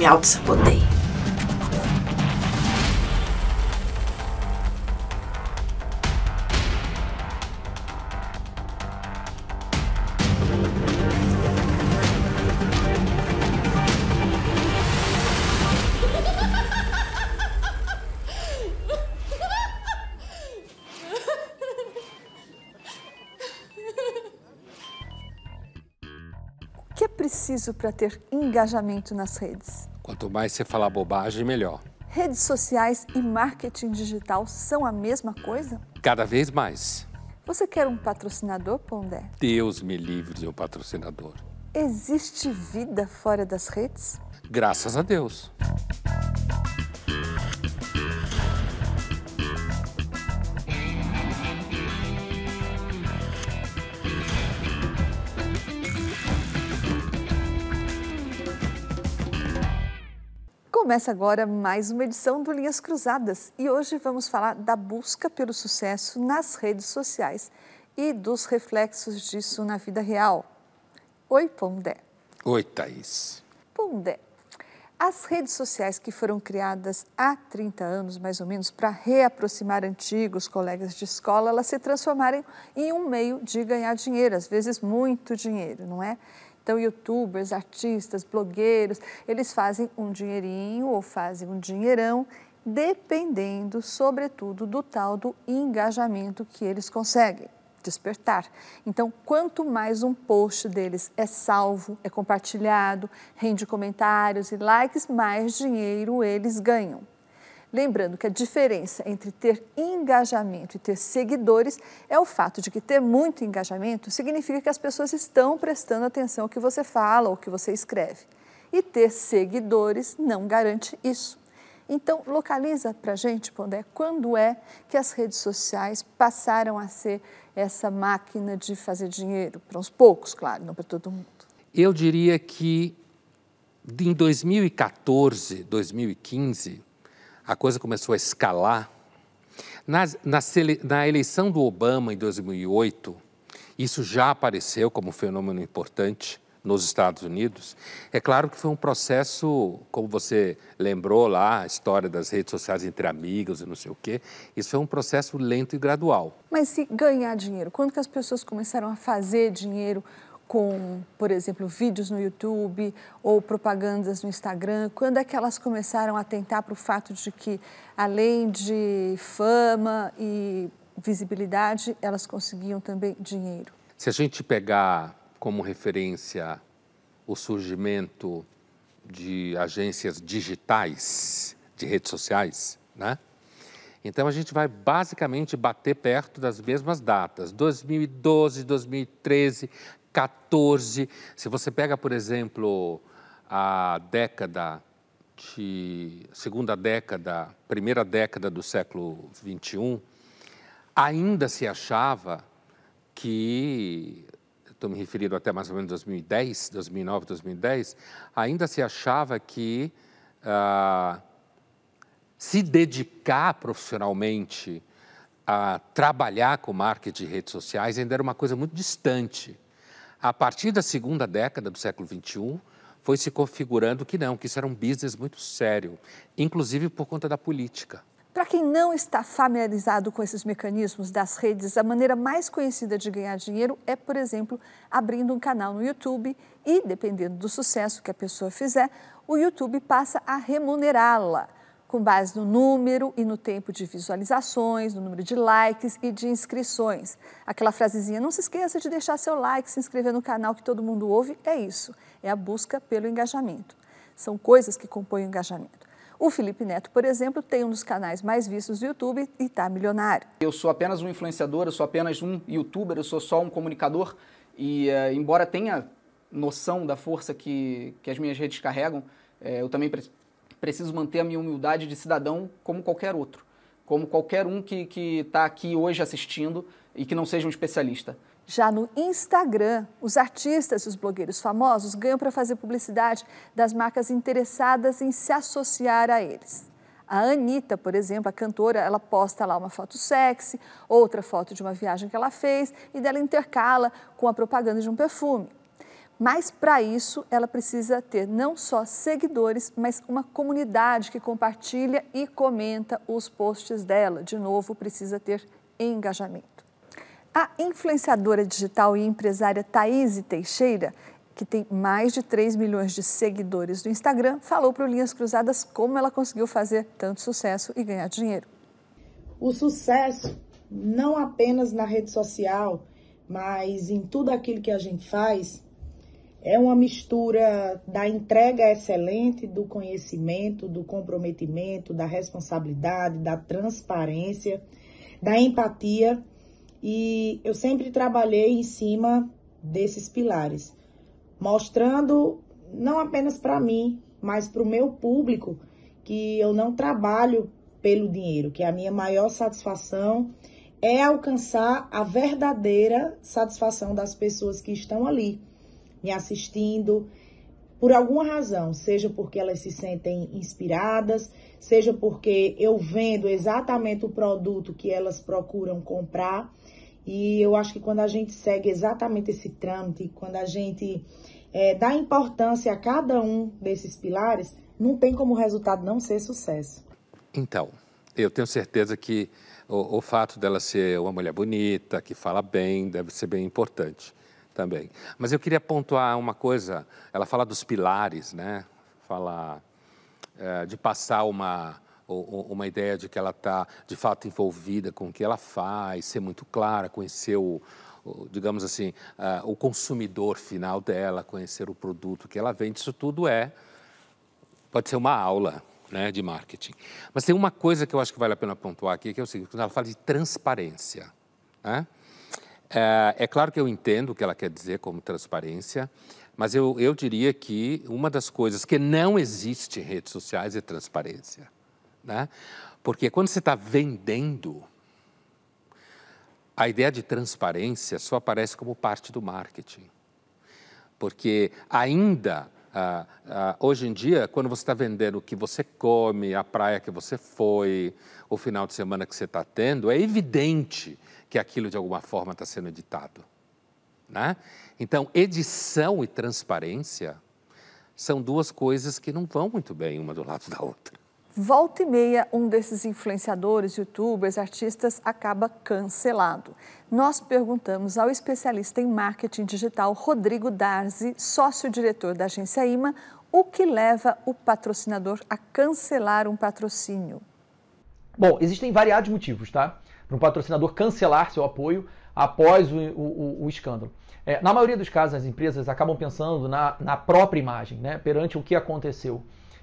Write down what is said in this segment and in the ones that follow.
me auto-sabotei. O que é preciso para ter engajamento nas redes? Quanto mais você falar bobagem, melhor. Redes sociais e marketing digital são a mesma coisa? Cada vez mais. Você quer um patrocinador, Pondé? Deus me livre de um patrocinador. Existe vida fora das redes? Graças a Deus. Começa agora mais uma edição do Linhas Cruzadas e hoje vamos falar da busca pelo sucesso nas redes sociais e dos reflexos disso na vida real. Oi, Pondé. Oi, Thaís. Pondé, as redes sociais que foram criadas há 30 anos, mais ou menos, para reaproximar antigos colegas de escola, elas se transformaram em um meio de ganhar dinheiro, às vezes muito dinheiro, não é? Então, youtubers, artistas, blogueiros, eles fazem um dinheirinho ou fazem um dinheirão, dependendo, sobretudo, do tal do engajamento que eles conseguem despertar. Então, quanto mais um post deles é salvo, é compartilhado, rende comentários e likes, mais dinheiro eles ganham. Lembrando que a diferença entre ter engajamento e ter seguidores é o fato de que ter muito engajamento significa que as pessoas estão prestando atenção ao que você fala ou que você escreve. E ter seguidores não garante isso. Então, localiza para a gente, Pondé, quando é que as redes sociais passaram a ser essa máquina de fazer dinheiro? Para uns poucos, claro, não para todo mundo. Eu diria que em 2014, 2015, a coisa começou a escalar. Na, na, na, eleição do Obama em 2008, isso já apareceu como fenômeno importante nos Estados Unidos. É claro que foi um processo, como você lembrou lá, a história das redes sociais entre amigos e não sei o quê, isso foi um processo lento e gradual. Mas se ganhar dinheiro, quando que as pessoas começaram a fazer dinheiro com, por exemplo, vídeos no YouTube ou propagandas no Instagram? Quando é que elas começaram a atentar para o fato de que, além de fama e visibilidade, elas conseguiam também dinheiro? Se a gente pegar como referência o surgimento de agências digitais de redes sociais, né? Então a gente vai basicamente bater perto das mesmas datas, 2012, 2013, 14. Se você pega, por exemplo, a década de segunda década, primeira década do século 21, ainda se achava que estou me referindo até mais ou menos 2010, 2009, 2010, ainda se achava que ah, se dedicar profissionalmente a trabalhar com marketing de redes sociais ainda era uma coisa muito distante. A partir da segunda década do século XXI, foi se configurando que não, que isso era um business muito sério, inclusive por conta da política. Para quem não está familiarizado com esses mecanismos das redes, a maneira mais conhecida de ganhar dinheiro é, por exemplo, abrindo um canal no YouTube e, dependendo do sucesso que a pessoa fizer, o YouTube passa a remunerá-la com base no número e no tempo de visualizações, no número de likes e de inscrições. Aquela frasezinha, não se esqueça de deixar seu like, se inscrever no canal que todo mundo ouve, é isso, é a busca pelo engajamento. São coisas que compõem o engajamento. O Felipe Neto, por exemplo, tem um dos canais mais vistos do YouTube e está milionário. Eu sou apenas um influenciador, eu sou apenas um youtuber, eu sou só um comunicador e, uh, embora tenha noção da força que, que as minhas redes carregam, uh, eu também preciso manter a minha humildade de cidadão como qualquer outro, como qualquer um que está aqui hoje assistindo e que não seja um especialista. Já no Instagram, os artistas e os blogueiros famosos ganham para fazer publicidade das marcas interessadas em se associar a eles. A Anitta, por exemplo, a cantora, ela posta lá uma foto sexy, outra foto de uma viagem que ela fez e dela intercala com a propaganda de um perfume. Mas para isso, ela precisa ter não só seguidores, mas uma comunidade que compartilha e comenta os posts dela. De novo, precisa ter engajamento. A influenciadora digital e empresária Thaís Teixeira, que tem mais de 3 milhões de seguidores no Instagram, falou para o Linhas Cruzadas como ela conseguiu fazer tanto sucesso e ganhar dinheiro. O sucesso, não apenas na rede social, mas em tudo aquilo que a gente faz, é uma mistura da entrega excelente, do conhecimento, do comprometimento, da responsabilidade, da transparência, da empatia. E eu sempre trabalhei em cima desses pilares, mostrando não apenas para mim, mas para o meu público que eu não trabalho pelo dinheiro, que a minha maior satisfação é alcançar a verdadeira satisfação das pessoas que estão ali me assistindo, por alguma razão, seja porque elas se sentem inspiradas, seja porque eu vendo exatamente o produto que elas procuram comprar. E eu acho que quando a gente segue exatamente esse trâmite, quando a gente é, dá importância a cada um desses pilares, não tem como resultado não ser sucesso. Então, eu tenho certeza que o, o fato dela ser uma mulher bonita, que fala bem, deve ser bem importante também. Mas eu queria pontuar uma coisa. Ela fala dos pilares, né? Fala é, de passar uma uma ideia de que ela está de fato envolvida com o que ela faz, ser muito clara, conhecer o, digamos assim, o consumidor final dela, conhecer o produto que ela vende. Isso tudo é pode ser uma aula. Né, de marketing. Mas tem uma coisa que eu acho que vale a pena pontuar aqui, que é o seguinte, quando ela fala de transparência. Né? É, é, claro que eu entendo o que ela quer dizer como transparência, mas eu, eu diria que uma das coisas que não existe em redes sociais é transparência. Né? Porque quando você está vendendo, a ideia de transparência só aparece como parte do marketing. Porque ainda, ah, ah, hoje em dia, quando você está vendendo o que você come, a praia que você foi, o final de semana que você está tendo, é evidente que aquilo de alguma forma está sendo editado. Né? Então, edição e transparência são duas coisas que não vão muito bem uma do lado da outra. Volta e meia, um desses influenciadores, youtubers, artistas acaba cancelado. Nós perguntamos ao especialista em marketing digital Rodrigo Darzi, sócio-diretor da agência IMA, o que leva o patrocinador a cancelar um patrocínio. Bom, existem variados motivos, tá? para um patrocinador cancelar seu apoio após o, o, o escândalo. É, na maioria dos casos, as empresas acabam pensando na, na própria imagem, né, perante o que aconteceu.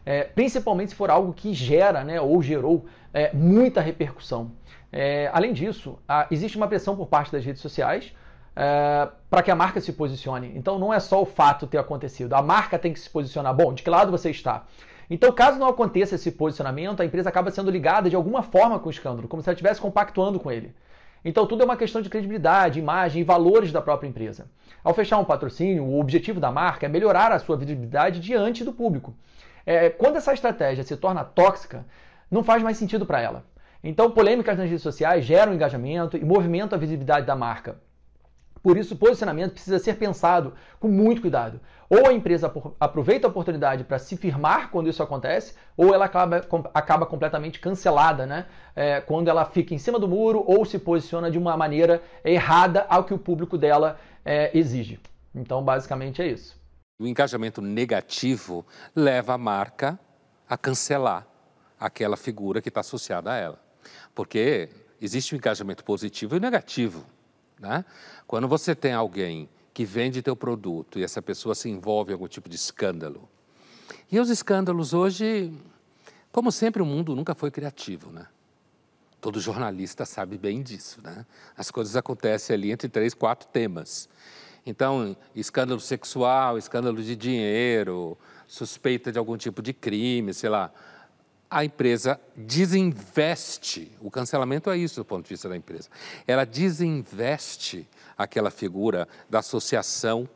É, principalmente se for algo que gera né, ou gerou é, muita repercussão. É, além disso, a, existe uma pressão por parte das redes sociais é, para que a marca se posicione. Então não é só o fato ter acontecido, a marca tem que se posicionar. Bom, de que lado você está? Então, caso não aconteça esse posicionamento, a empresa acaba sendo ligada de alguma forma com o escândalo, como se ela estivesse compactuando com ele. Então, tudo é uma questão de credibilidade, imagem e valores da própria empresa. Ao fechar um patrocínio, o objetivo da marca é melhorar a sua visibilidade diante do público. É, quando essa estratégia se torna tóxica, não faz mais sentido para ela. Então, polêmicas nas redes sociais geram engajamento e movimentam a visibilidade da marca. Por isso, o posicionamento precisa ser pensado com muito cuidado. Ou a empresa aproveita a oportunidade para se firmar quando isso acontece, ou ela acaba, acaba completamente cancelada, né? É, quando ela fica em cima do muro ou se posiciona de uma maneira errada ao que o público dela é, exige. Então, basicamente é isso. O engajamento negativo leva a marca a cancelar aquela figura que está associada a ela. Porque existe o engajamento positivo e negativo. Né? Quando você tem alguém que vende teu produto e essa pessoa se envolve em algum tipo de escândalo. E os escândalos hoje, como sempre, o mundo nunca foi criativo, né? Todo jornalista sabe bem disso, né? As coisas acontecem ali entre três, quatro temas. Então, escândalo sexual, escândalo de dinheiro, suspeita de algum tipo de crime, sei lá a empresa desinveste, o cancelamento é isso do ponto de vista da empresa, ela desinveste aquela figura da associação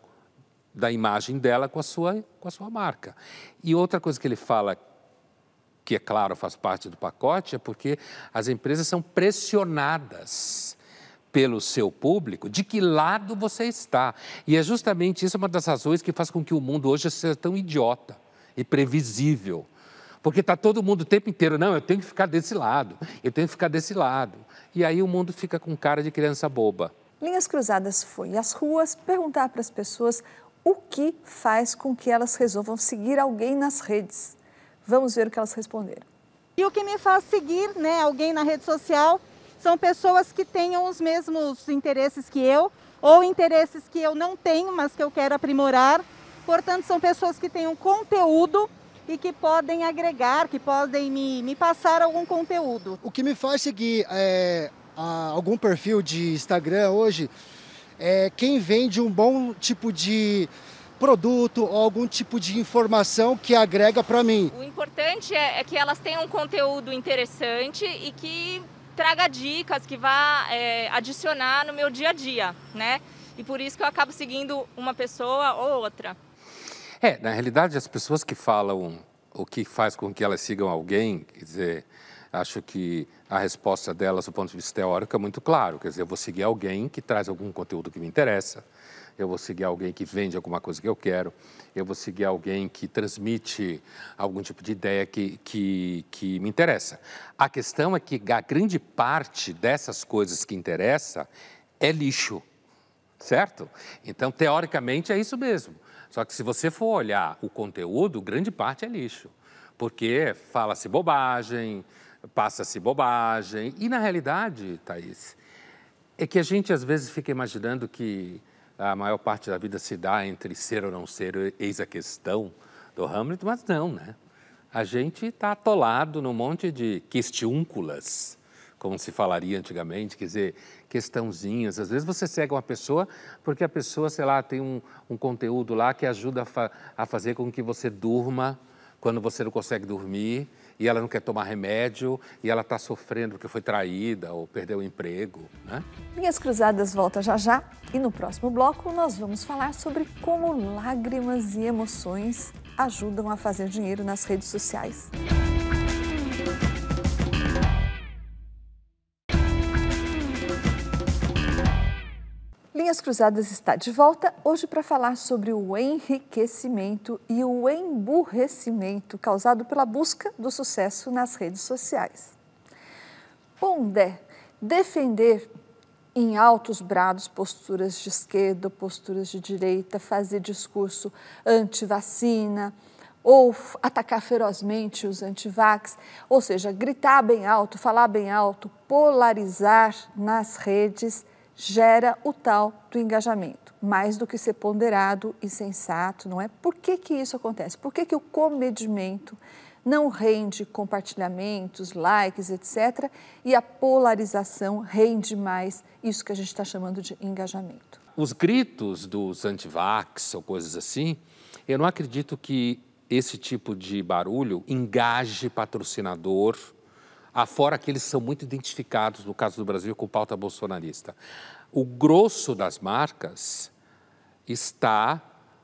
da imagem dela com a sua, com a sua marca. E outra coisa que ele fala, que é claro faz parte do pacote, é porque as empresas são pressionadas pelo seu público, de que lado você está. E é justamente isso uma das razões que faz com que o mundo hoje seja tão idiota e previsível. Porque está todo mundo o tempo inteiro, não, eu tenho que ficar desse lado, eu tenho que ficar desse lado. E aí o mundo fica com cara de criança boba. Linhas Cruzadas foi às ruas perguntar para as pessoas o que faz com que elas resolvam seguir alguém nas redes. Vamos ver o que elas responderam. E o que me faz seguir né, alguém na rede social são pessoas que tenham os mesmos interesses que eu, ou interesses que eu não tenho, mas que eu quero aprimorar. Portanto, são pessoas que tenham conteúdo e que podem agregar, que podem me, me passar algum conteúdo. O que me faz seguir é, algum perfil de Instagram hoje é quem vende um bom tipo de produto ou algum tipo de informação que agrega para mim. O importante é, é, que elas tenham um conteúdo interessante e que traga dicas que vá é, adicionar no meu dia a dia, né? E por isso que eu acabo seguindo uma pessoa ou outra. É, na realidade, as pessoas que falam o que faz com que elas sigam alguém, quer dizer, acho que a resposta delas, do ponto de vista teórico, é muito claro. Quer dizer, eu vou seguir alguém que traz algum conteúdo que me interessa, eu vou seguir alguém que vende alguma coisa que eu quero, eu vou seguir alguém que transmite algum tipo de ideia que, que, que me interessa. A questão é que a grande parte dessas coisas que interessa é lixo, certo? Então, teoricamente, é isso mesmo. Só que se você for olhar o conteúdo, grande parte é lixo, porque fala-se bobagem, passa-se bobagem, e na realidade, Thaís, é que a gente às vezes fica imaginando que a maior parte da vida se dá entre ser ou não ser, eis a questão do Hamlet, mas não, né? A gente está atolado num monte de questiúnculas, como se falaria antigamente, quer dizer, questãozinhas. Às vezes você segue uma pessoa porque a pessoa, sei lá, tem um, um conteúdo lá que ajuda a, fa a fazer com que você durma quando você não consegue dormir e ela não quer tomar remédio e ela está sofrendo porque foi traída ou perdeu o emprego. Né? Linhas Cruzadas volta já já e no próximo bloco nós vamos falar sobre como lágrimas e emoções ajudam a fazer dinheiro nas redes sociais. Linhas Cruzadas está de volta hoje para falar sobre o enriquecimento e o emburrecimento causado pela busca do sucesso nas redes sociais. Pondé, defender em altos brados posturas de esquerda, posturas de direita, fazer discurso anti-vacina ou atacar ferozmente os antivax, ou seja, gritar bem alto, falar bem alto, polarizar nas redes gera o tal do engajamento, mais do que ser ponderado e sensato, não é? Por que, que isso acontece? Por que, que o comedimento não rende compartilhamentos, likes, etc., e a polarização rende mais isso que a gente está chamando de engajamento? Os gritos dos antivax ou coisas assim, eu não acredito que esse tipo de barulho engaje patrocinador, afora que eles são muito identificados, no caso do Brasil, com pauta bolsonarista. O grosso das marcas está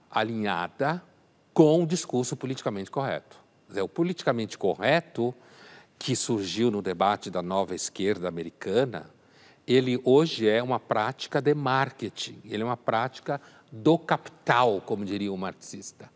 alinhada com o discurso politicamente correto. O politicamente correto, que surgiu no debate da nova esquerda americana, ele hoje é uma prática de marketing, ele é uma prática do capital, como diria o marxista.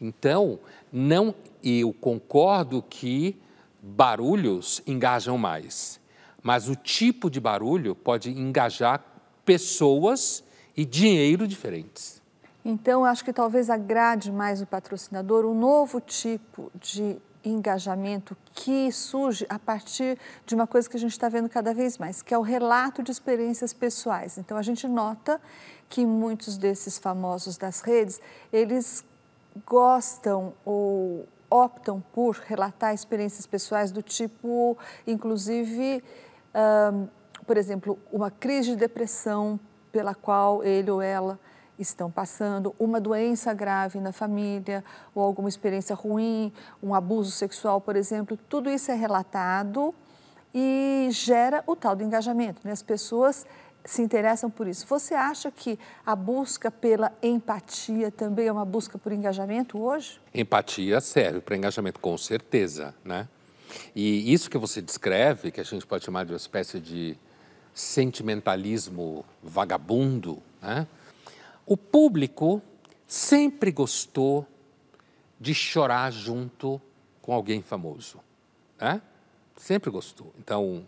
Então, não eu concordo que barulhos engajam mais, mas o tipo de barulho pode engajar pessoas e dinheiro diferentes. Então, acho que talvez agrade mais o patrocinador um novo tipo de engajamento que surge a partir de uma coisa que a gente está vendo cada vez mais, que é o relato de experiências pessoais. Então, a gente nota que muitos desses famosos das redes, eles gostam ou optam por relatar experiências pessoais do tipo, inclusive, um, por exemplo, uma crise de depressão pela qual ele ou ela estão passando, uma doença grave na família ou alguma experiência ruim, um abuso sexual, por exemplo, tudo isso é relatado e gera o tal do engajamento. Né? As pessoas se interessam por isso. Você acha que a busca pela empatia também é uma busca por engajamento hoje? Empatia serve para engajamento, com certeza, né? E isso que você descreve, que a gente pode chamar de uma espécie de sentimentalismo vagabundo, né? o público sempre gostou de chorar junto com alguém famoso. Né? Sempre gostou. Então,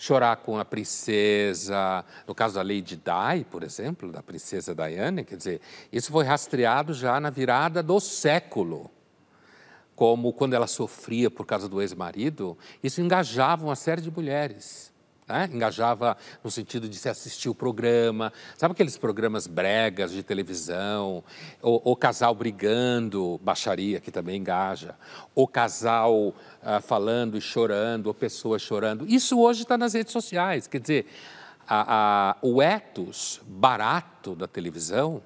chorar com a princesa, no caso da Lady Di, por exemplo, da princesa Diana, quer dizer, isso foi rastreado já na virada do século. Como quando ela sofria por causa do ex-marido, isso engajava uma série de mulheres né? engajava no sentido de se assistir o programa, sabe aqueles programas bregas de televisão, o, o casal brigando, baixaria que também engaja, o casal ah, falando e chorando, ou pessoas chorando. Isso hoje está nas redes sociais, quer dizer, a, a, o ethos barato da televisão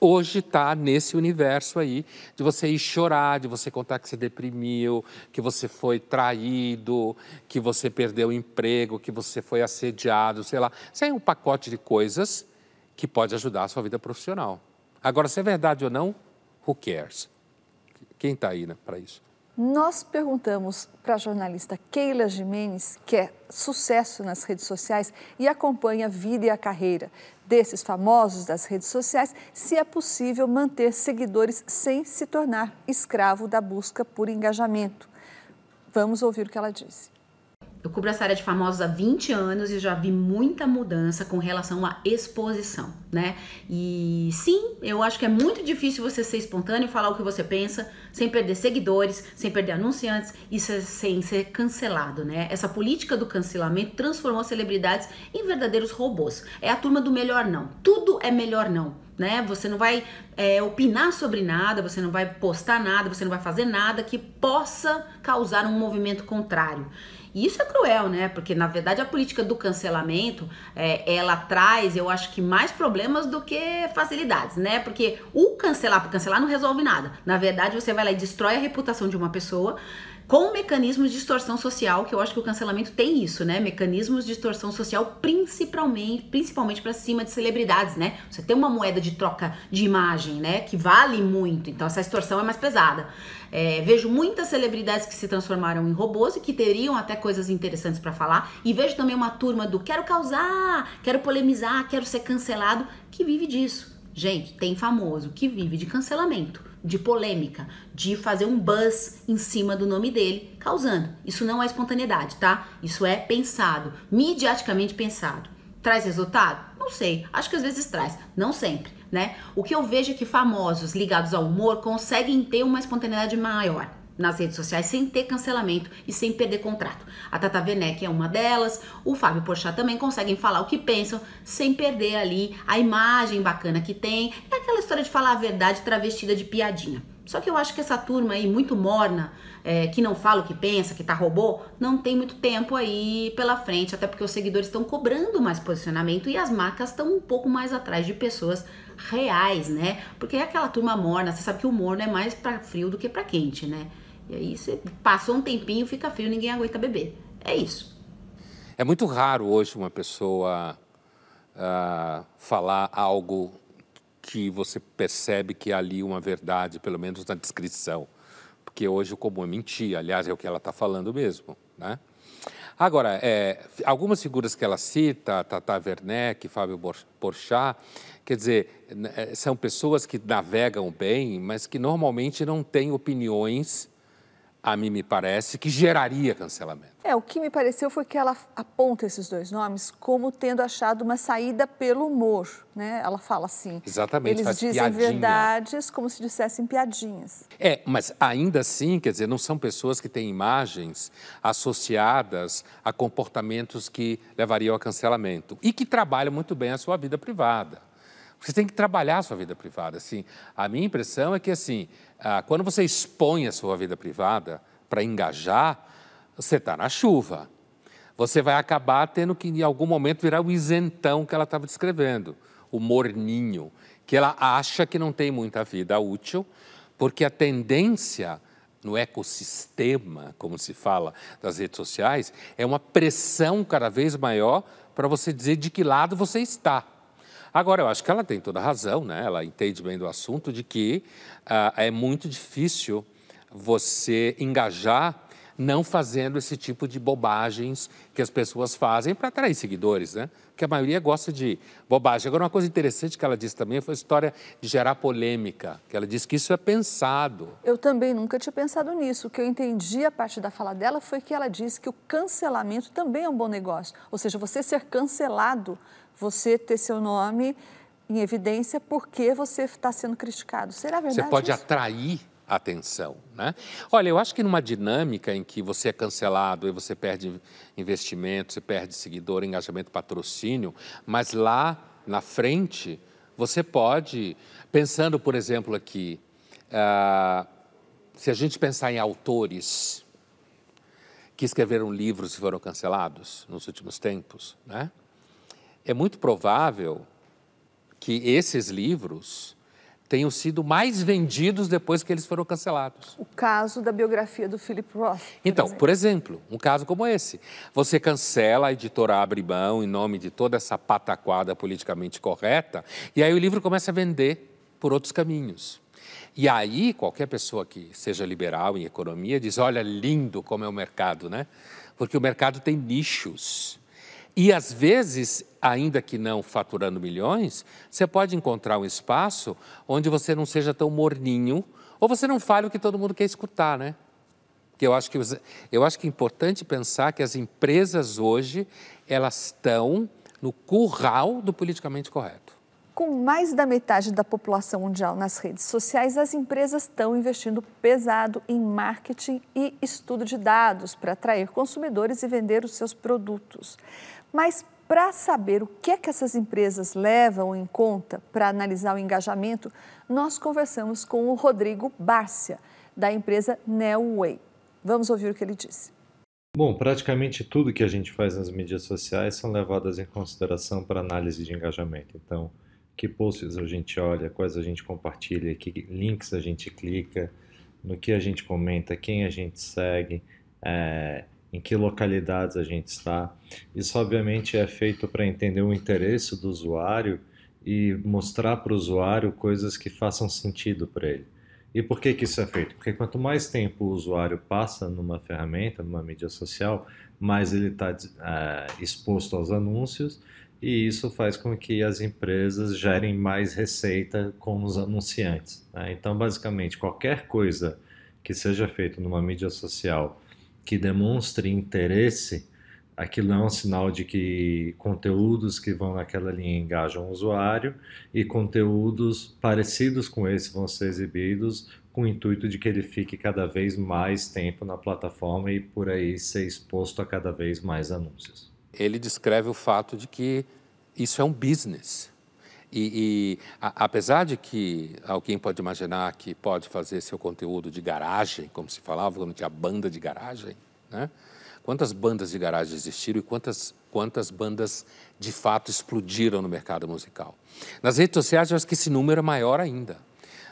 hoje está nesse universo aí de você ir chorar, de você contar que você deprimiu, que você foi traído, que você perdeu o emprego, que você foi assediado, sei lá. Isso é um pacote de coisas que pode ajudar a sua vida profissional. Agora, se é verdade ou não, who cares? Quem está aí né, para isso? Nós perguntamos para a jornalista Keila Jimenez, que é sucesso nas redes sociais e acompanha a vida e a carreira desses famosos das redes sociais, se é possível manter seguidores sem se tornar escravo da busca por engajamento. Vamos ouvir o que ela disse. Eu cubro essa área de famosos há 20 anos e já vi muita mudança com relação à exposição, né? E sim, eu acho que é muito difícil você ser espontâneo, falar o que você pensa, sem perder seguidores, sem perder anunciantes e sem ser cancelado, né? Essa política do cancelamento transformou celebridades em verdadeiros robôs. É a turma do melhor não. Tudo é melhor não né? Você não vai é, opinar sobre nada, você não vai postar nada, você não vai fazer nada que possa causar um movimento contrário. E isso é cruel, né? Porque na verdade a política do cancelamento é, ela traz, eu acho que mais problemas do que facilidades, né? Porque o cancelar por cancelar não resolve nada. Na verdade, você vai lá e destrói a reputação de uma pessoa com mecanismos de distorção social, que eu acho que o cancelamento tem isso, né? Mecanismos de distorção social, principalmente, principalmente para cima de celebridades, né? Você tem uma moeda de troca de imagem, né? Que vale muito, então essa distorção é mais pesada. É, vejo muitas celebridades que se transformaram em robôs e que teriam até coisas interessantes para falar, e vejo também uma turma do quero causar, quero polemizar, quero ser cancelado, que vive disso. Gente, tem famoso que vive de cancelamento de polêmica, de fazer um buzz em cima do nome dele, causando. Isso não é espontaneidade, tá? Isso é pensado, mediaticamente pensado. Traz resultado? Não sei. Acho que às vezes traz, não sempre, né? O que eu vejo é que famosos ligados ao humor conseguem ter uma espontaneidade maior nas redes sociais sem ter cancelamento e sem perder contrato. A Tata Werneck é uma delas, o Fábio Porchat também conseguem falar o que pensam sem perder ali a imagem bacana que tem. É aquela história de falar a verdade travestida de piadinha. Só que eu acho que essa turma aí muito morna, é, que não fala o que pensa, que tá robô, não tem muito tempo aí pela frente, até porque os seguidores estão cobrando mais posicionamento e as marcas estão um pouco mais atrás de pessoas reais, né? Porque é aquela turma morna, você sabe que o morno é mais para frio do que para quente, né? E aí você passou um tempinho, fica frio, ninguém aguenta beber. É isso. É muito raro hoje uma pessoa uh, falar algo que você percebe que há ali uma verdade, pelo menos na descrição. Porque hoje o comum é mentir, aliás, é o que ela está falando mesmo. Né? Agora, é, algumas figuras que ela cita, Tata Werneck, Fábio Porchat, quer dizer, é, são pessoas que navegam bem, mas que normalmente não têm opiniões a mim me parece que geraria cancelamento. É, o que me pareceu foi que ela aponta esses dois nomes como tendo achado uma saída pelo humor, né? Ela fala assim. Exatamente, Eles dizem piadinha. verdades como se dissessem piadinhas. É, mas ainda assim, quer dizer, não são pessoas que têm imagens associadas a comportamentos que levariam a cancelamento e que trabalham muito bem a sua vida privada. Você tem que trabalhar a sua vida privada. Assim, a minha impressão é que assim, ah, quando você expõe a sua vida privada para engajar, você está na chuva. Você vai acabar tendo que, em algum momento, virar o isentão que ela estava descrevendo, o morninho, que ela acha que não tem muita vida útil, porque a tendência no ecossistema, como se fala, das redes sociais, é uma pressão cada vez maior para você dizer de que lado você está. Agora, eu acho que ela tem toda a razão, né? ela entende bem do assunto, de que uh, é muito difícil você engajar não fazendo esse tipo de bobagens que as pessoas fazem para atrair seguidores, né? Porque a maioria gosta de bobagem. Agora, uma coisa interessante que ela disse também foi a história de gerar polêmica, que ela disse que isso é pensado. Eu também nunca tinha pensado nisso. O que eu entendi a partir da fala dela foi que ela disse que o cancelamento também é um bom negócio. Ou seja, você ser cancelado, você ter seu nome em evidência porque você está sendo criticado. Será verdade? Você pode isso? atrair atenção, né? Olha, eu acho que numa dinâmica em que você é cancelado e você perde investimento, você perde seguidor, engajamento, patrocínio, mas lá na frente você pode, pensando, por exemplo, aqui, uh, se a gente pensar em autores que escreveram livros e foram cancelados nos últimos tempos, né? É muito provável que esses livros tenham sido mais vendidos depois que eles foram cancelados. O caso da biografia do Philip Roth. Então, exemplo. por exemplo, um caso como esse. Você cancela, a editora abre mão em nome de toda essa pataquada politicamente correta, e aí o livro começa a vender por outros caminhos. E aí, qualquer pessoa que seja liberal em economia diz: olha, lindo como é o mercado, né? Porque o mercado tem nichos. E às vezes, ainda que não faturando milhões, você pode encontrar um espaço onde você não seja tão morninho ou você não fale o que todo mundo quer escutar, né? Que eu acho que eu acho que é importante pensar que as empresas hoje elas estão no curral do politicamente correto. Com mais da metade da população mundial nas redes sociais, as empresas estão investindo pesado em marketing e estudo de dados para atrair consumidores e vender os seus produtos. Mas para saber o que é que essas empresas levam em conta para analisar o engajamento, nós conversamos com o Rodrigo Bárcia, da empresa Nelway. Vamos ouvir o que ele disse. Bom, praticamente tudo que a gente faz nas mídias sociais são levadas em consideração para análise de engajamento. Então, que posts a gente olha, quais a gente compartilha, que links a gente clica, no que a gente comenta, quem a gente segue, é, em que localidades a gente está. Isso, obviamente, é feito para entender o interesse do usuário e mostrar para o usuário coisas que façam sentido para ele. E por que, que isso é feito? Porque quanto mais tempo o usuário passa numa ferramenta, numa mídia social, mais ele está é, exposto aos anúncios e isso faz com que as empresas gerem mais receita com os anunciantes. Né? Então, basicamente, qualquer coisa que seja feita numa mídia social que demonstre interesse, aquilo é um sinal de que conteúdos que vão naquela linha engajam o usuário e conteúdos parecidos com esse vão ser exibidos com o intuito de que ele fique cada vez mais tempo na plataforma e por aí ser exposto a cada vez mais anúncios. Ele descreve o fato de que isso é um business. E, e a, apesar de que alguém pode imaginar que pode fazer seu conteúdo de garagem, como se falava quando tinha banda de garagem, né? Quantas bandas de garagem existiram e quantas, quantas bandas de fato explodiram no mercado musical? Nas redes sociais, eu acho que esse número é maior ainda,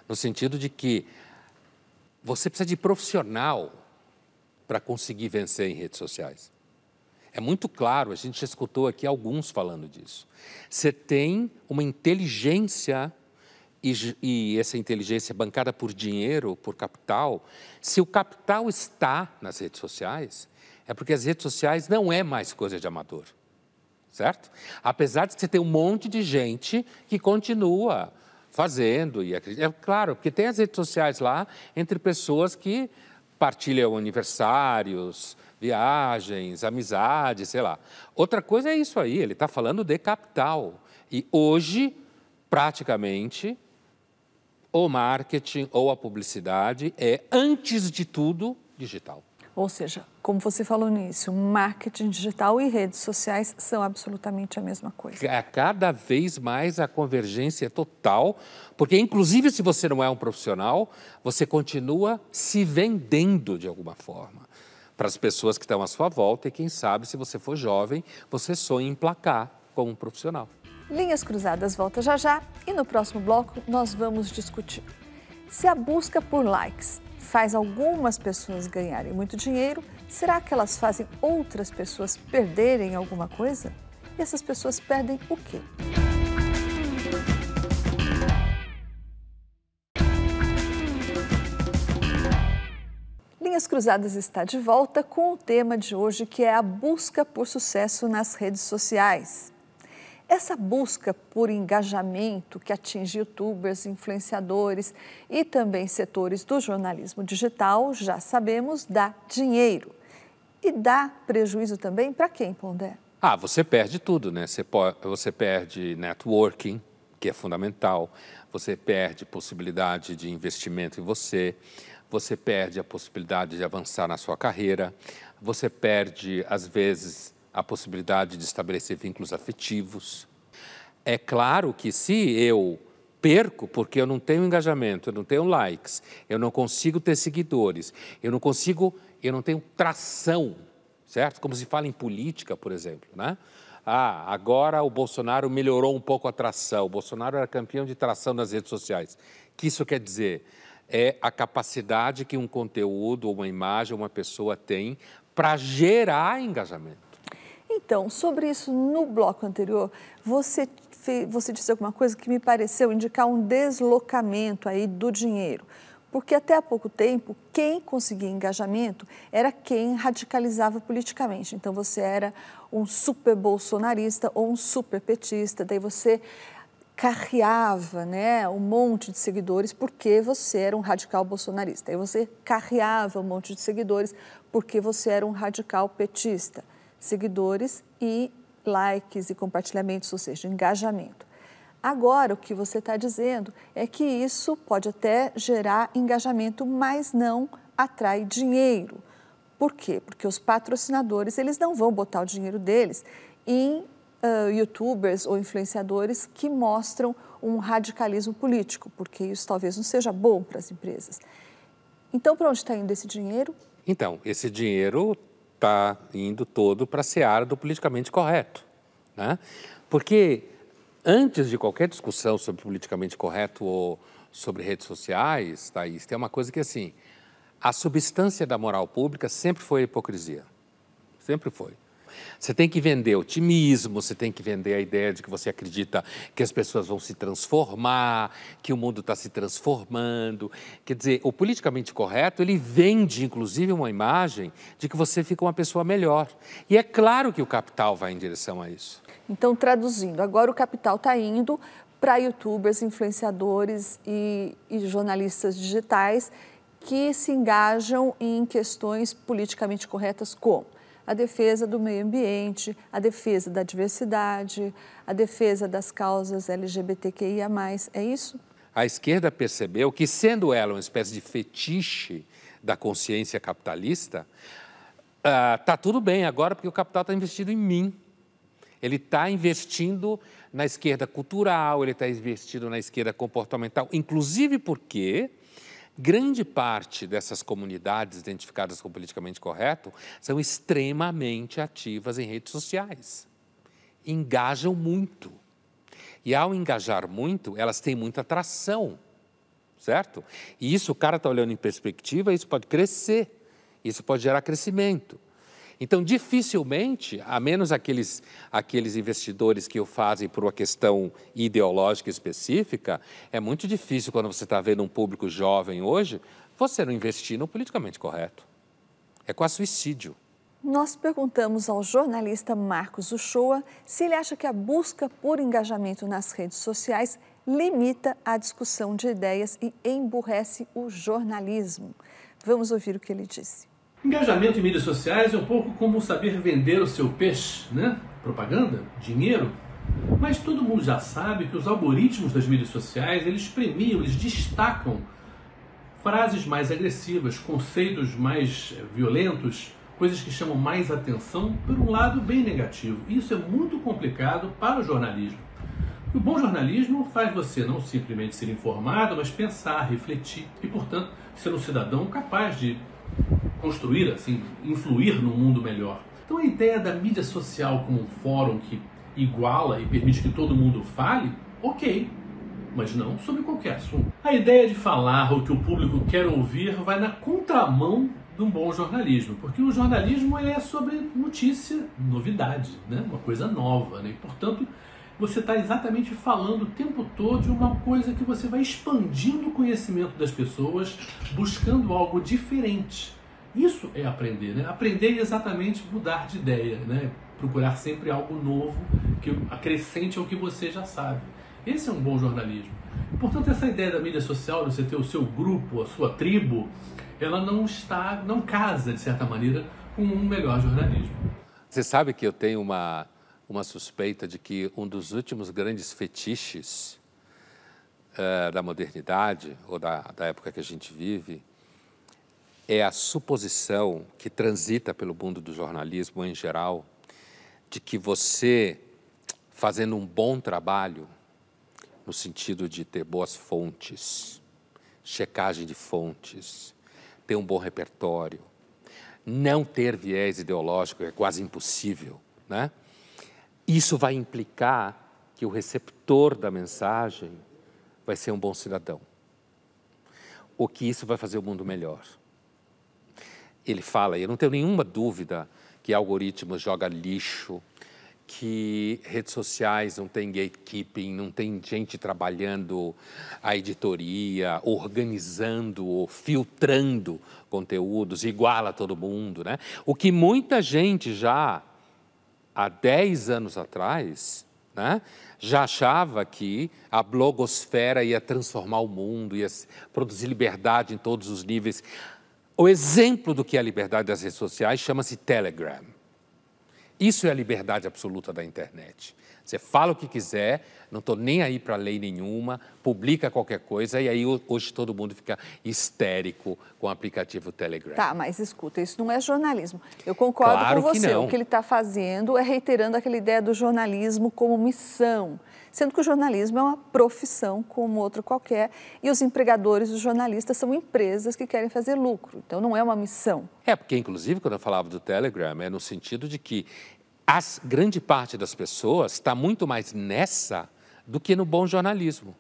no sentido de que você precisa de profissional para conseguir vencer em redes sociais. É muito claro, a gente já escutou aqui alguns falando disso. Você tem uma inteligência, e, e, essa inteligência é bancada por dinheiro, por capital. Se o capital está nas redes sociais, é porque as redes sociais não é mais coisa de amador. Certo? Apesar de você ter um monte de gente que continua fazendo e acredita. É claro, porque tem as redes sociais lá entre pessoas que partilham aniversários, viagens, amizades, sei lá. Outra coisa é isso aí, ele está falando de capital. E hoje, praticamente, o marketing ou a publicidade é, antes de tudo, digital. Ou seja, como você falou nisso, marketing digital e redes sociais são absolutamente a mesma coisa. É cada vez mais a convergência é total, porque inclusive se você não é um profissional, você continua se vendendo de alguma forma para as pessoas que estão à sua volta e quem sabe, se você for jovem, você sonha em placar como um profissional. Linhas Cruzadas volta já já e no próximo bloco nós vamos discutir se a busca por likes faz algumas pessoas ganharem muito dinheiro, será que elas fazem outras pessoas perderem alguma coisa? E essas pessoas perdem o quê? Linhas Cruzadas está de volta com o tema de hoje, que é a busca por sucesso nas redes sociais. Essa busca por engajamento que atinge youtubers, influenciadores e também setores do jornalismo digital, já sabemos, dá dinheiro. E dá prejuízo também para quem, Pondé? Ah, você perde tudo, né? Você, pode, você perde networking, que é fundamental, você perde possibilidade de investimento em você, você perde a possibilidade de avançar na sua carreira, você perde, às vezes, a possibilidade de estabelecer vínculos afetivos. É claro que se eu perco porque eu não tenho engajamento, eu não tenho likes, eu não consigo ter seguidores, eu não consigo, eu não tenho tração, certo? Como se fala em política, por exemplo, né? Ah, agora o Bolsonaro melhorou um pouco a tração. O Bolsonaro era campeão de tração nas redes sociais. O que isso quer dizer? É a capacidade que um conteúdo, uma imagem, uma pessoa tem para gerar engajamento. Então, sobre isso, no bloco anterior, você, você disse alguma coisa que me pareceu indicar um deslocamento aí do dinheiro. Porque até há pouco tempo, quem conseguia engajamento era quem radicalizava politicamente. Então, você era um super bolsonarista ou um super petista, daí você carreava né, um monte de seguidores porque você era um radical bolsonarista. E você carreava um monte de seguidores porque você era um radical petista. Seguidores e likes e compartilhamentos, ou seja, engajamento. Agora, o que você está dizendo é que isso pode até gerar engajamento, mas não atrai dinheiro. Por quê? Porque os patrocinadores eles não vão botar o dinheiro deles em uh, youtubers ou influenciadores que mostram um radicalismo político, porque isso talvez não seja bom para as empresas. Então, para onde está indo esse dinheiro? Então, esse dinheiro está indo todo para a seara do politicamente correto. Né? Porque antes de qualquer discussão sobre politicamente correto ou sobre redes sociais, Thaís, tem uma coisa que assim, a substância da moral pública sempre foi a hipocrisia. Sempre foi. Você tem que vender otimismo, você tem que vender a ideia de que você acredita que as pessoas vão se transformar, que o mundo está se transformando. Quer dizer, o politicamente correto, ele vende, inclusive, uma imagem de que você fica uma pessoa melhor. E é claro que o capital vai em direção a isso. Então, traduzindo, agora o capital está indo para youtubers, influenciadores e, e jornalistas digitais que se engajam em questões politicamente corretas como a defesa do meio ambiente, a defesa da diversidade, a defesa das causas LGBTQIA. É isso? A esquerda percebeu que, sendo ela uma espécie de fetiche da consciência capitalista, está uh, tudo bem agora porque o capital está investido em mim. Ele está investindo na esquerda cultural, ele está investindo na esquerda comportamental, inclusive porque Grande parte dessas comunidades identificadas como politicamente correto são extremamente ativas em redes sociais. Engajam muito. E ao engajar muito, elas têm muita atração, certo? E isso, o cara está olhando em perspectiva, isso pode crescer, isso pode gerar crescimento. Então, dificilmente, a menos aqueles, aqueles investidores que o fazem por uma questão ideológica específica, é muito difícil quando você está vendo um público jovem hoje, você não investir no politicamente correto. É quase suicídio. Nós perguntamos ao jornalista Marcos Uchoa se ele acha que a busca por engajamento nas redes sociais limita a discussão de ideias e emburrece o jornalismo. Vamos ouvir o que ele disse. Engajamento em mídias sociais é um pouco como saber vender o seu peixe, né? Propaganda, dinheiro. Mas todo mundo já sabe que os algoritmos das mídias sociais, eles premiam, eles destacam frases mais agressivas, conceitos mais violentos, coisas que chamam mais atenção por um lado bem negativo. Isso é muito complicado para o jornalismo. O bom jornalismo faz você não simplesmente ser informado, mas pensar, refletir e, portanto, ser um cidadão capaz de construir, assim, influir no mundo melhor. Então a ideia da mídia social como um fórum que iguala e permite que todo mundo fale, ok, mas não sobre qualquer assunto. A ideia de falar o que o público quer ouvir vai na contramão de um bom jornalismo, porque o jornalismo é sobre notícia, novidade, né? uma coisa nova, né? e portanto você está exatamente falando o tempo todo de uma coisa que você vai expandindo o conhecimento das pessoas, buscando algo diferente. Isso é aprender, né? Aprender é exatamente mudar de ideia, né? Procurar sempre algo novo que acrescente ao que você já sabe. Esse é um bom jornalismo. Portanto, essa ideia da mídia social, de você ter o seu grupo, a sua tribo, ela não está, não casa, de certa maneira, com um melhor jornalismo. Você sabe que eu tenho uma, uma suspeita de que um dos últimos grandes fetiches uh, da modernidade, ou da, da época que a gente vive, é a suposição que transita pelo mundo do jornalismo em geral, de que você, fazendo um bom trabalho, no sentido de ter boas fontes, checagem de fontes, ter um bom repertório, não ter viés ideológico é quase impossível, né? Isso vai implicar que o receptor da mensagem vai ser um bom cidadão. Ou que isso vai fazer o mundo melhor. Ele fala, e eu não tenho nenhuma dúvida que algoritmos joga lixo, que redes sociais não tem gatekeeping, não tem gente trabalhando a editoria, organizando ou filtrando conteúdos, igual a todo mundo, né? O que muita gente já há 10 anos atrás, né, já achava que a blogosfera ia transformar o mundo, ia produzir liberdade em todos os níveis. O exemplo do que é a liberdade das redes sociais chama-se Telegram. Isso é a liberdade absoluta da internet. Você fala o que quiser, não estou nem aí para lei nenhuma, publica qualquer coisa e aí hoje todo mundo fica histérico com o aplicativo Telegram. Tá, mas escuta, isso não é jornalismo. Eu concordo claro com você. Que. O que ele está fazendo é reiterando aquela ideia do jornalismo como missão, sendo que o jornalismo é uma profissão como outra qualquer e os empregadores os jornalistas são empresas que querem fazer lucro. Então não é uma missão. É, porque inclusive quando eu falava do Telegram é no sentido de que a grande parte das pessoas está muito mais nessa do que no bom jornalismo.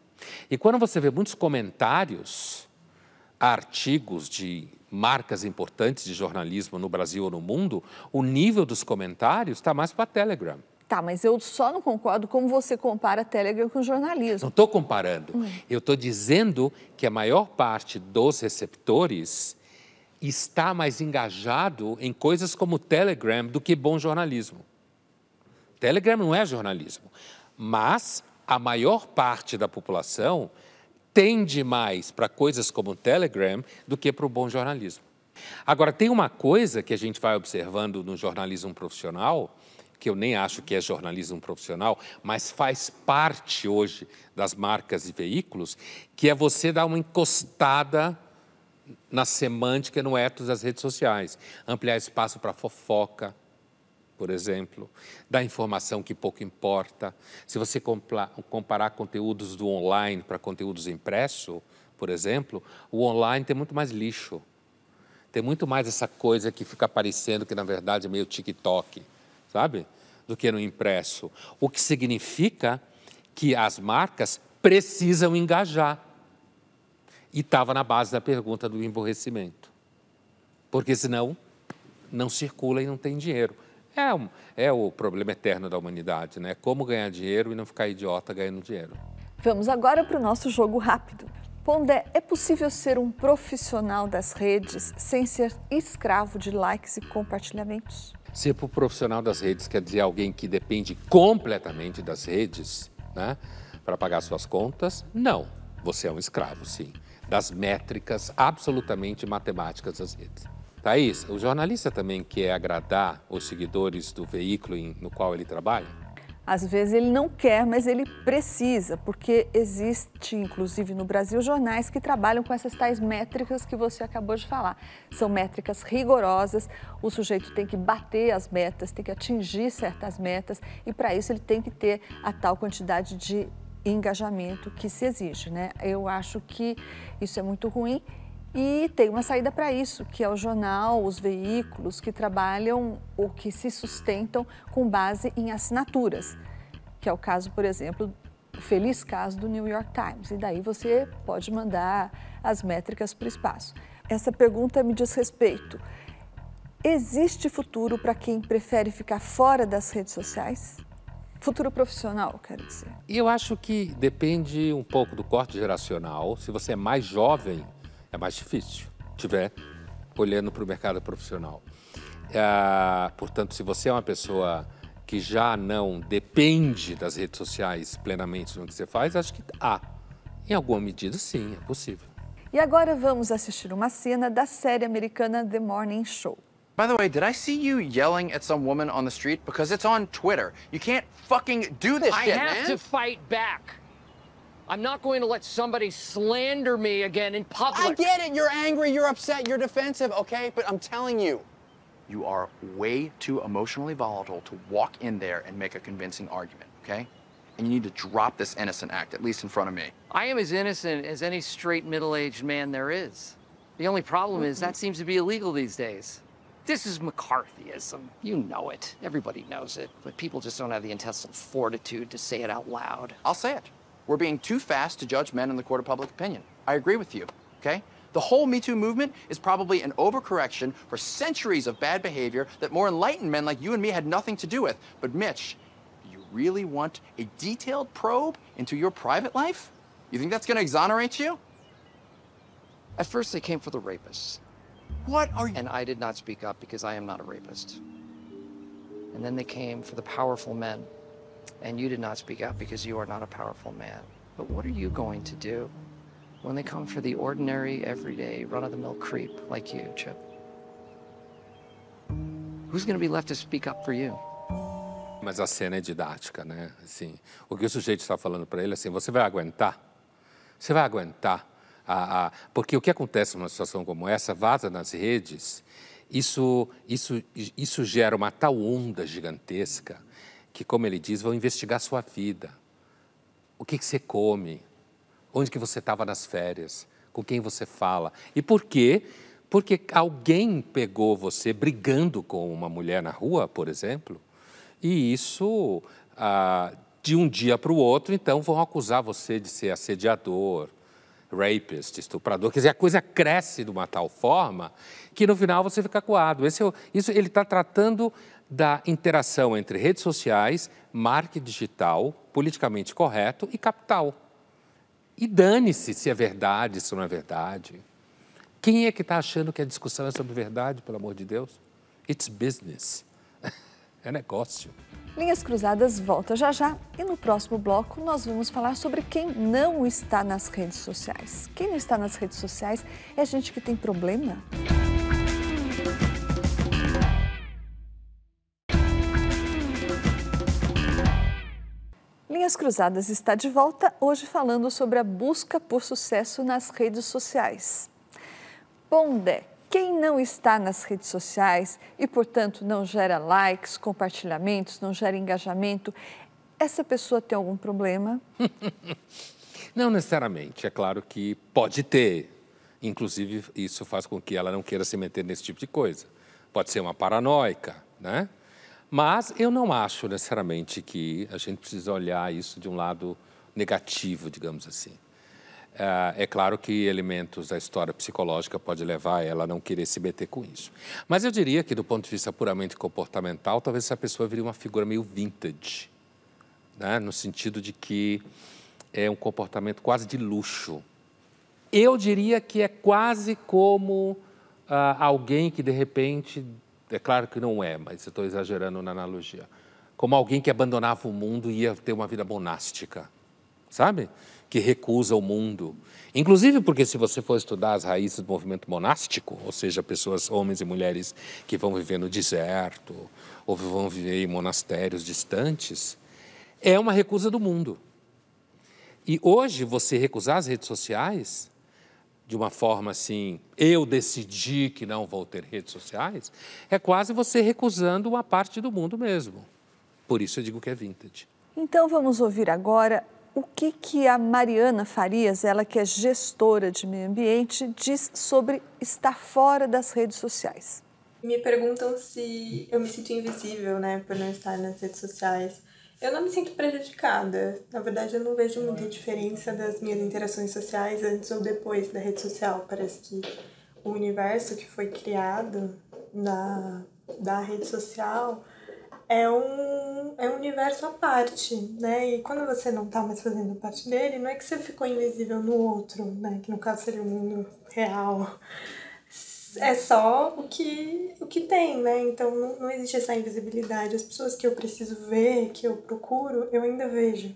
E quando você vê muitos comentários, artigos de marcas importantes de jornalismo no Brasil ou no mundo, o nível dos comentários está mais para Telegram. Tá, mas eu só não concordo como você compara Telegram com jornalismo. Não estou comparando. Hum. Eu estou dizendo que a maior parte dos receptores está mais engajado em coisas como Telegram do que bom jornalismo. Telegram não é jornalismo, mas a maior parte da população tende mais para coisas como o Telegram do que para o bom jornalismo. Agora, tem uma coisa que a gente vai observando no jornalismo profissional, que eu nem acho que é jornalismo profissional, mas faz parte hoje das marcas e veículos, que é você dar uma encostada na semântica, no ethos das redes sociais, ampliar espaço para fofoca, por exemplo, da informação que pouco importa. Se você comparar conteúdos do online para conteúdos impresso, por exemplo, o online tem muito mais lixo. Tem muito mais essa coisa que fica aparecendo que na verdade é meio TikTok, sabe? Do que no impresso. O que significa que as marcas precisam engajar. E estava na base da pergunta do emborrecimento. Porque senão não circula e não tem dinheiro. É, um, é o problema eterno da humanidade, né? Como ganhar dinheiro e não ficar idiota ganhando dinheiro. Vamos agora para o nosso jogo rápido. Pondé, é possível ser um profissional das redes sem ser escravo de likes e compartilhamentos? Ser para o profissional das redes quer dizer alguém que depende completamente das redes né, para pagar suas contas? Não. Você é um escravo, sim, das métricas absolutamente matemáticas das redes. Thaís, o jornalista também quer agradar os seguidores do veículo no qual ele trabalha? Às vezes ele não quer, mas ele precisa, porque existe, inclusive no Brasil, jornais que trabalham com essas tais métricas que você acabou de falar. São métricas rigorosas, o sujeito tem que bater as metas, tem que atingir certas metas e para isso ele tem que ter a tal quantidade de engajamento que se exige, né? Eu acho que isso é muito ruim e tem uma saída para isso, que é o jornal, os veículos que trabalham ou que se sustentam com base em assinaturas, que é o caso, por exemplo, o feliz caso do New York Times. E daí você pode mandar as métricas para o espaço. Essa pergunta me diz respeito. Existe futuro para quem prefere ficar fora das redes sociais? Futuro profissional, quero dizer. Eu acho que depende um pouco do corte geracional. Se você é mais jovem, é mais difícil. Tiver olhando para o mercado profissional. Ah, portanto, se você é uma pessoa que já não depende das redes sociais plenamente no que você faz, acho que há. Em alguma medida, sim, é possível. E agora vamos assistir uma cena da série americana The Morning Show. By the way, did I see you yelling at some woman on the street? Because it's on Twitter. You can't fucking do this I shit, have man. to fight back. I'm not going to let somebody slander me again in public. I get it. You're angry, you're upset, you're defensive, okay? But I'm telling you, you are way too emotionally volatile to walk in there and make a convincing argument, okay? And you need to drop this innocent act, at least in front of me. I am as innocent as any straight middle-aged man there is. The only problem is that seems to be illegal these days. This is McCarthyism. You know it. Everybody knows it. But people just don't have the intestinal fortitude to say it out loud. I'll say it. We're being too fast to judge men in the court of public opinion. I agree with you, okay? The whole Me Too movement is probably an overcorrection for centuries of bad behavior that more enlightened men like you and me had nothing to do with. But Mitch, you really want a detailed probe into your private life? You think that's gonna exonerate you? At first, they came for the rapists. What are you? And I did not speak up because I am not a rapist. And then they came for the powerful men. And you did not speak up because you are not a powerful man. But what are you going to do when they come for the ordinary, everyday, run of the mill creep like you, Chip? Who's going to be left to speak up for you? Mas a cena é didática, né? Assim, o que o sujeito está falando para ele é assim: você vai aguentar? Você vai aguentar? A, a, porque o que acontece numa situação como essa, vaza nas redes, isso, isso, isso gera uma tal onda gigantesca que, como ele diz, vão investigar sua vida. O que, que você come? Onde que você estava nas férias? Com quem você fala? E por quê? Porque alguém pegou você brigando com uma mulher na rua, por exemplo, e isso, ah, de um dia para o outro, então vão acusar você de ser assediador, rapist, estuprador. Quer dizer, a coisa cresce de uma tal forma que no final você fica coado. Esse, é isso ele está tratando da interação entre redes sociais, marketing digital, politicamente correto e capital. E dane-se se é verdade, se não é verdade. Quem é que está achando que a discussão é sobre verdade, pelo amor de Deus? It's business. É negócio. Linhas Cruzadas volta já já e no próximo bloco nós vamos falar sobre quem não está nas redes sociais. Quem não está nas redes sociais é gente que tem problema. Linhas Cruzadas está de volta hoje falando sobre a busca por sucesso nas redes sociais. Bom, Dé, quem não está nas redes sociais e, portanto, não gera likes, compartilhamentos, não gera engajamento, essa pessoa tem algum problema? não necessariamente. É claro que pode ter. Inclusive, isso faz com que ela não queira se meter nesse tipo de coisa. Pode ser uma paranoica, né? Mas eu não acho necessariamente que a gente precisa olhar isso de um lado negativo, digamos assim. É claro que elementos da história psicológica pode levar ela a não querer se meter com isso. Mas eu diria que, do ponto de vista puramente comportamental, talvez essa pessoa viria uma figura meio vintage, né? no sentido de que é um comportamento quase de luxo. Eu diria que é quase como ah, alguém que, de repente, é claro que não é, mas estou exagerando na analogia, como alguém que abandonava o mundo e ia ter uma vida monástica, sabe? que recusa o mundo. Inclusive porque se você for estudar as raízes do movimento monástico, ou seja, pessoas, homens e mulheres que vão viver no deserto ou vão viver em monastérios distantes, é uma recusa do mundo. E hoje você recusar as redes sociais de uma forma assim, eu decidi que não vou ter redes sociais, é quase você recusando uma parte do mundo mesmo. Por isso eu digo que é vintage. Então vamos ouvir agora o que, que a Mariana Farias, ela que é gestora de meio ambiente, diz sobre estar fora das redes sociais. Me perguntam se eu me sinto invisível, né, por não estar nas redes sociais. Eu não me sinto prejudicada. Na verdade, eu não vejo muita diferença das minhas interações sociais antes ou depois da rede social. Parece que o universo que foi criado na, da rede social é um, é um universo à parte, né? E quando você não tá mais fazendo parte dele, não é que você ficou invisível no outro, né? Que no caso seria o mundo real. É só o que, o que tem, né? Então não, não existe essa invisibilidade. As pessoas que eu preciso ver, que eu procuro, eu ainda vejo.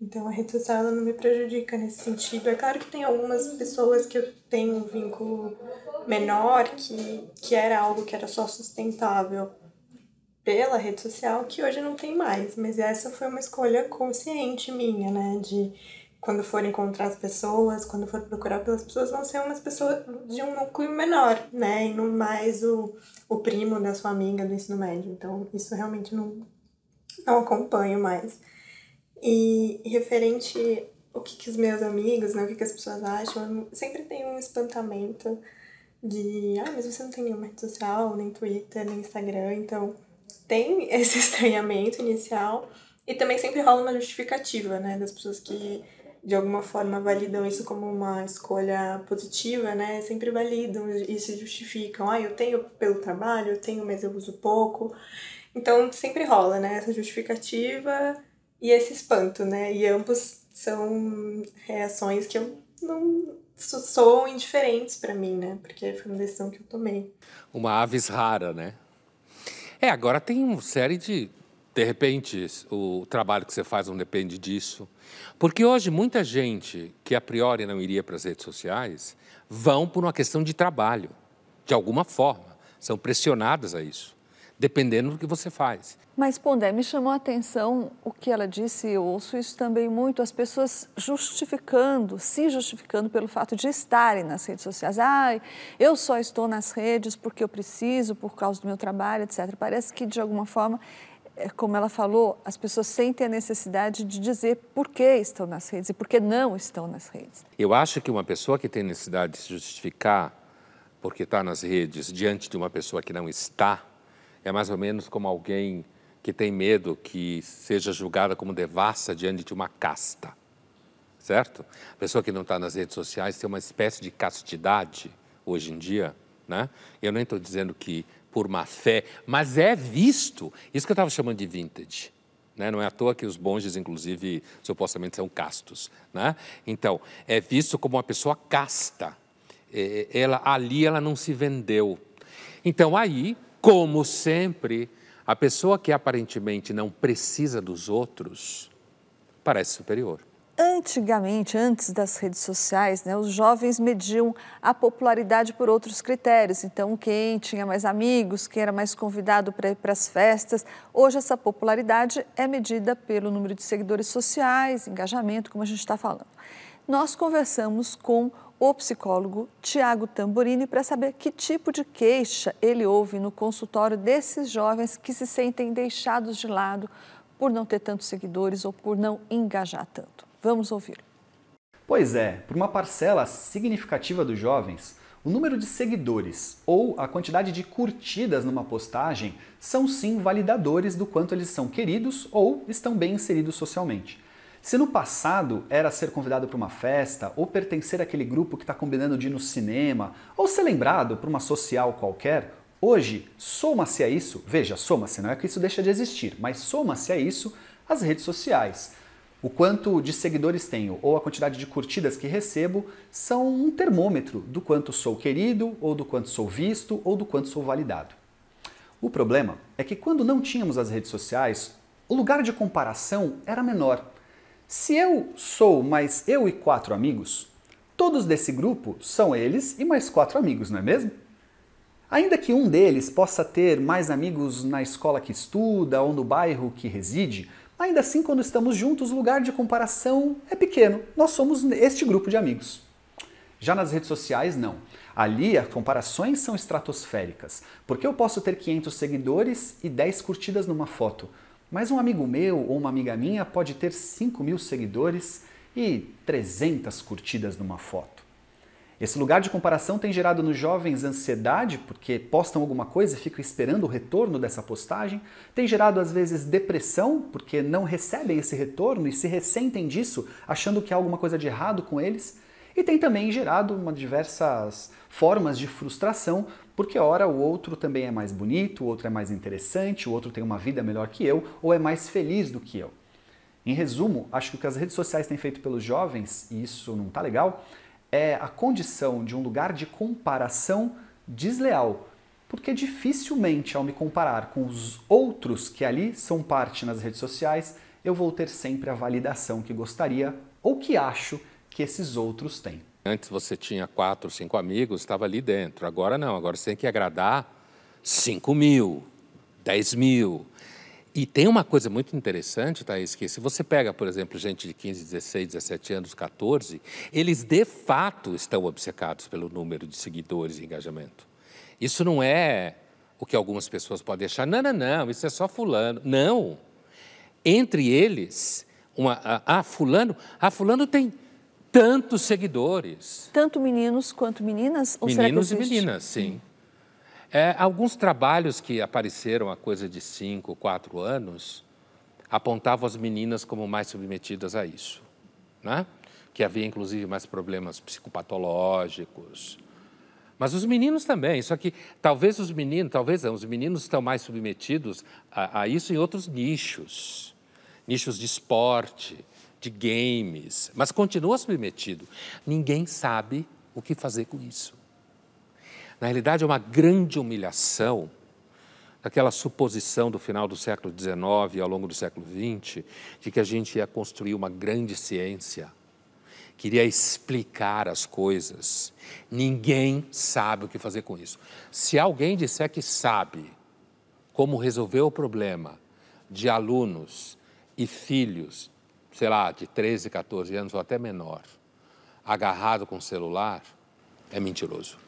Então a rede social ela não me prejudica nesse sentido. É claro que tem algumas pessoas que eu tenho um vínculo menor, que, que era algo que era só sustentável pela rede social, que hoje não tem mais. Mas essa foi uma escolha consciente minha, né? De quando for encontrar as pessoas, quando for procurar pelas pessoas, vão ser umas pessoas de um núcleo menor, né? E não mais o, o primo da sua amiga do ensino médio. Então, isso realmente não, não acompanho mais. E referente o que, que os meus amigos, né, o que, que as pessoas acham, sempre tem um espantamento de, ah, mas você não tem nenhuma rede social, nem Twitter, nem Instagram, então tem esse estranhamento inicial e também sempre rola uma justificativa, né, das pessoas que de alguma forma validam isso como uma escolha positiva, né, sempre validam e se justificam, ah, eu tenho pelo trabalho, eu tenho, mas eu uso pouco, então sempre rola, né, essa justificativa e esse espanto, né? E ambos são reações que eu não sou indiferentes para mim, né? Porque foi uma decisão que eu tomei. Uma aves rara, né? É, agora tem uma série de de repente, o trabalho que você faz não depende disso. Porque hoje, muita gente que a priori não iria para as redes sociais vão por uma questão de trabalho, de alguma forma, são pressionadas a isso dependendo do que você faz. Mas, Pondé, me chamou a atenção o que ela disse, eu ouço isso também muito, as pessoas justificando, se justificando pelo fato de estarem nas redes sociais. Ah, eu só estou nas redes porque eu preciso, por causa do meu trabalho, etc. Parece que, de alguma forma, como ela falou, as pessoas sentem a necessidade de dizer por que estão nas redes e por que não estão nas redes. Eu acho que uma pessoa que tem necessidade de se justificar porque está nas redes diante de uma pessoa que não está, é mais ou menos como alguém que tem medo que seja julgada como devassa diante de uma casta, certo? A pessoa que não está nas redes sociais tem uma espécie de castidade hoje em dia, né? Eu nem estou dizendo que por má fé, mas é visto. Isso que eu estava chamando de vintage. Né? Não é à toa que os monges, inclusive, supostamente são castos. Né? Então, é visto como uma pessoa casta. É, ela, ali ela não se vendeu. Então, aí como sempre, a pessoa que aparentemente não precisa dos outros parece superior. Antigamente, antes das redes sociais, né, os jovens mediam a popularidade por outros critérios. Então, quem tinha mais amigos, quem era mais convidado para ir para as festas. Hoje, essa popularidade é medida pelo número de seguidores sociais, engajamento, como a gente está falando. Nós conversamos com o psicólogo Tiago Tamborini para saber que tipo de queixa ele ouve no consultório desses jovens que se sentem deixados de lado por não ter tantos seguidores ou por não engajar tanto. Vamos ouvir. Pois é, para uma parcela significativa dos jovens, o número de seguidores ou a quantidade de curtidas numa postagem são sim validadores do quanto eles são queridos ou estão bem inseridos socialmente. Se no passado era ser convidado para uma festa, ou pertencer àquele grupo que está combinando de ir no cinema, ou ser lembrado por uma social qualquer, hoje soma-se a isso, veja, soma-se, não é que isso deixa de existir, mas soma-se a isso as redes sociais. O quanto de seguidores tenho ou a quantidade de curtidas que recebo são um termômetro do quanto sou querido, ou do quanto sou visto, ou do quanto sou validado. O problema é que quando não tínhamos as redes sociais, o lugar de comparação era menor. Se eu sou mais eu e quatro amigos, todos desse grupo são eles e mais quatro amigos, não é mesmo? Ainda que um deles possa ter mais amigos na escola que estuda ou no bairro que reside, ainda assim, quando estamos juntos, o lugar de comparação é pequeno. Nós somos este grupo de amigos. Já nas redes sociais, não. Ali as comparações são estratosféricas, porque eu posso ter 500 seguidores e 10 curtidas numa foto, mas um amigo meu ou uma amiga minha pode ter 5 mil seguidores e 300 curtidas numa foto. Esse lugar de comparação tem gerado nos jovens ansiedade, porque postam alguma coisa e ficam esperando o retorno dessa postagem. Tem gerado, às vezes, depressão, porque não recebem esse retorno e se ressentem disso, achando que há alguma coisa de errado com eles. E tem também gerado uma diversas formas de frustração, porque ora o outro também é mais bonito, o outro é mais interessante, o outro tem uma vida melhor que eu, ou é mais feliz do que eu. Em resumo, acho que o que as redes sociais têm feito pelos jovens, e isso não está legal, é a condição de um lugar de comparação desleal, porque dificilmente ao me comparar com os outros que ali são parte nas redes sociais, eu vou ter sempre a validação que gostaria ou que acho que esses outros têm. Antes você tinha quatro, cinco amigos, estava ali dentro. Agora não, agora você tem que agradar 5 mil, 10 mil. E tem uma coisa muito interessante, Thaís, que se você pega, por exemplo, gente de 15, 16, 17 anos, 14, eles de fato estão obcecados pelo número de seguidores e engajamento. Isso não é o que algumas pessoas podem achar, não, não, não, isso é só fulano. Não. Entre eles, uma, ah, fulano, ah, fulano tem tantos seguidores. Tanto meninos quanto meninas? Meninos e meninas, sim. É, alguns trabalhos que apareceram há coisa de cinco, quatro anos apontavam as meninas como mais submetidas a isso, né? que havia inclusive mais problemas psicopatológicos. Mas os meninos também, só que talvez os meninos, talvez não, os meninos estão mais submetidos a, a isso em outros nichos, nichos de esporte, de games, mas continua submetido. Ninguém sabe o que fazer com isso. Na realidade, é uma grande humilhação daquela suposição do final do século XIX e ao longo do século XX de que a gente ia construir uma grande ciência, queria explicar as coisas. Ninguém sabe o que fazer com isso. Se alguém disser que sabe como resolver o problema de alunos e filhos, sei lá, de 13, 14 anos ou até menor, agarrado com o celular, é mentiroso.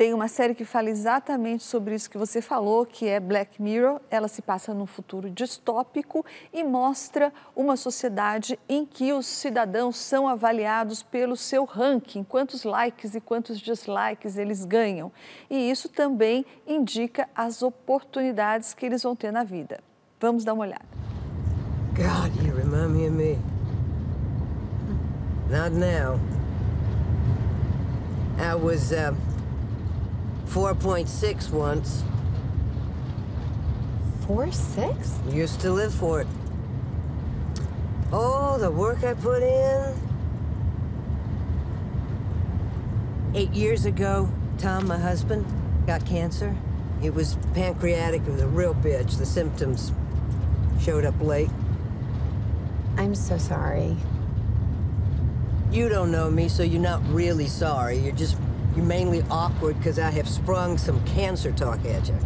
Tem uma série que fala exatamente sobre isso que você falou, que é Black Mirror. Ela se passa num futuro distópico e mostra uma sociedade em que os cidadãos são avaliados pelo seu ranking, quantos likes e quantos dislikes eles ganham. E isso também indica as oportunidades que eles vão ter na vida. Vamos dar uma olhada. God, you remind me of me. Not now. I was uh... 4.6 once. 4.6? Used to live for it. Oh, the work I put in. Eight years ago, Tom, my husband, got cancer. It was pancreatic. It was a real bitch. The symptoms showed up late. I'm so sorry. You don't know me, so you're not really sorry. You're just you're mainly awkward because I have sprung some cancer talk at you.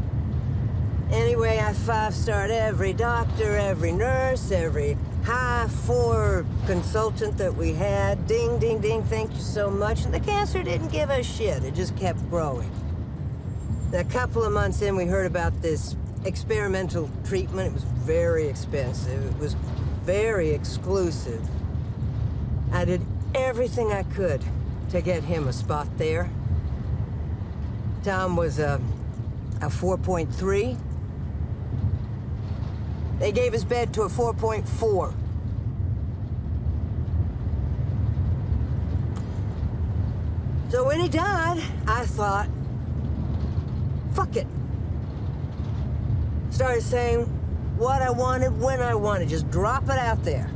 Anyway, I five-starred every doctor, every nurse, every high four consultant that we had. Ding, ding, ding, thank you so much. And the cancer didn't give a shit. It just kept growing. a couple of months in, we heard about this experimental treatment. It was very expensive. It was very exclusive. I did everything I could to get him a spot there. Tom was a, a 4.3. They gave his bed to a 4.4. So when he died, I thought, fuck it. Started saying what I wanted, when I wanted, just drop it out there.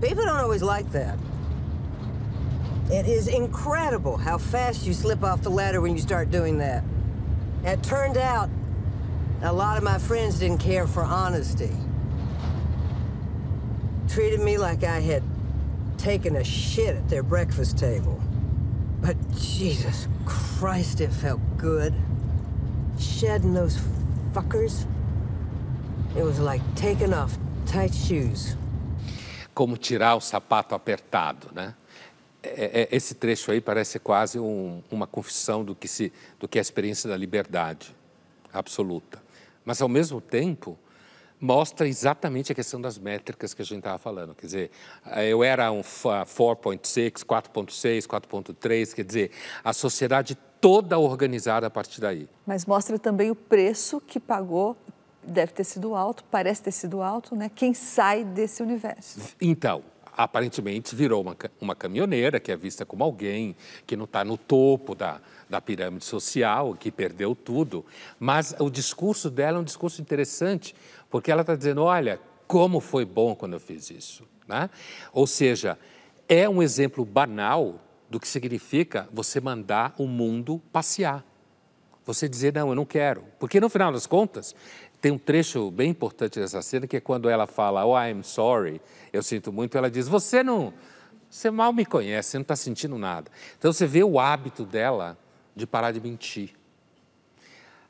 People don't always like that. It is incredible how fast you slip off the ladder when you start doing that. It turned out a lot of my friends didn't care for honesty. Treated me like I had taken a shit at their breakfast table. But Jesus Christ, it felt good. Shedding those fuckers. It was like taking off tight shoes. Como tirar o sapato apertado, né? É, é, esse trecho aí parece quase um, uma confissão do que, se, do que é a experiência da liberdade absoluta. Mas, ao mesmo tempo, mostra exatamente a questão das métricas que a gente estava falando. Quer dizer, eu era um 4.6, 4.6, 4.3, quer dizer, a sociedade toda organizada a partir daí. Mas mostra também o preço que pagou, deve ter sido alto, parece ter sido alto, né? Quem sai desse universo. Então, aparentemente virou uma, uma caminhoneira, que é vista como alguém que não está no topo da, da pirâmide social, que perdeu tudo. Mas o discurso dela é um discurso interessante, porque ela está dizendo: olha, como foi bom quando eu fiz isso. Né? Ou seja, é um exemplo banal do que significa você mandar o mundo passear. Você dizer, não, eu não quero. Porque no final das contas, tem um trecho bem importante dessa cena que é quando ela fala, oh, I'm sorry, eu sinto muito, ela diz, você não, você mal me conhece, você não está sentindo nada. Então você vê o hábito dela de parar de mentir.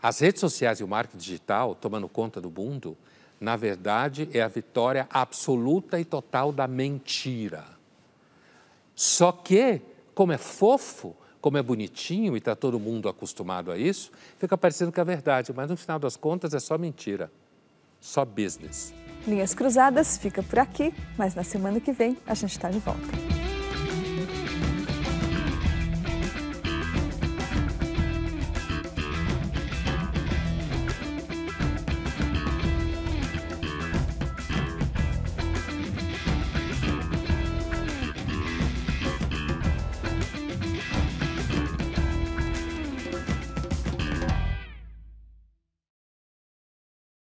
As redes sociais e o marketing digital tomando conta do mundo, na verdade, é a vitória absoluta e total da mentira. Só que, como é fofo, como é bonitinho e está todo mundo acostumado a isso, fica parecendo que é verdade, mas no final das contas é só mentira, só business. Linhas Cruzadas fica por aqui, mas na semana que vem a gente está de volta.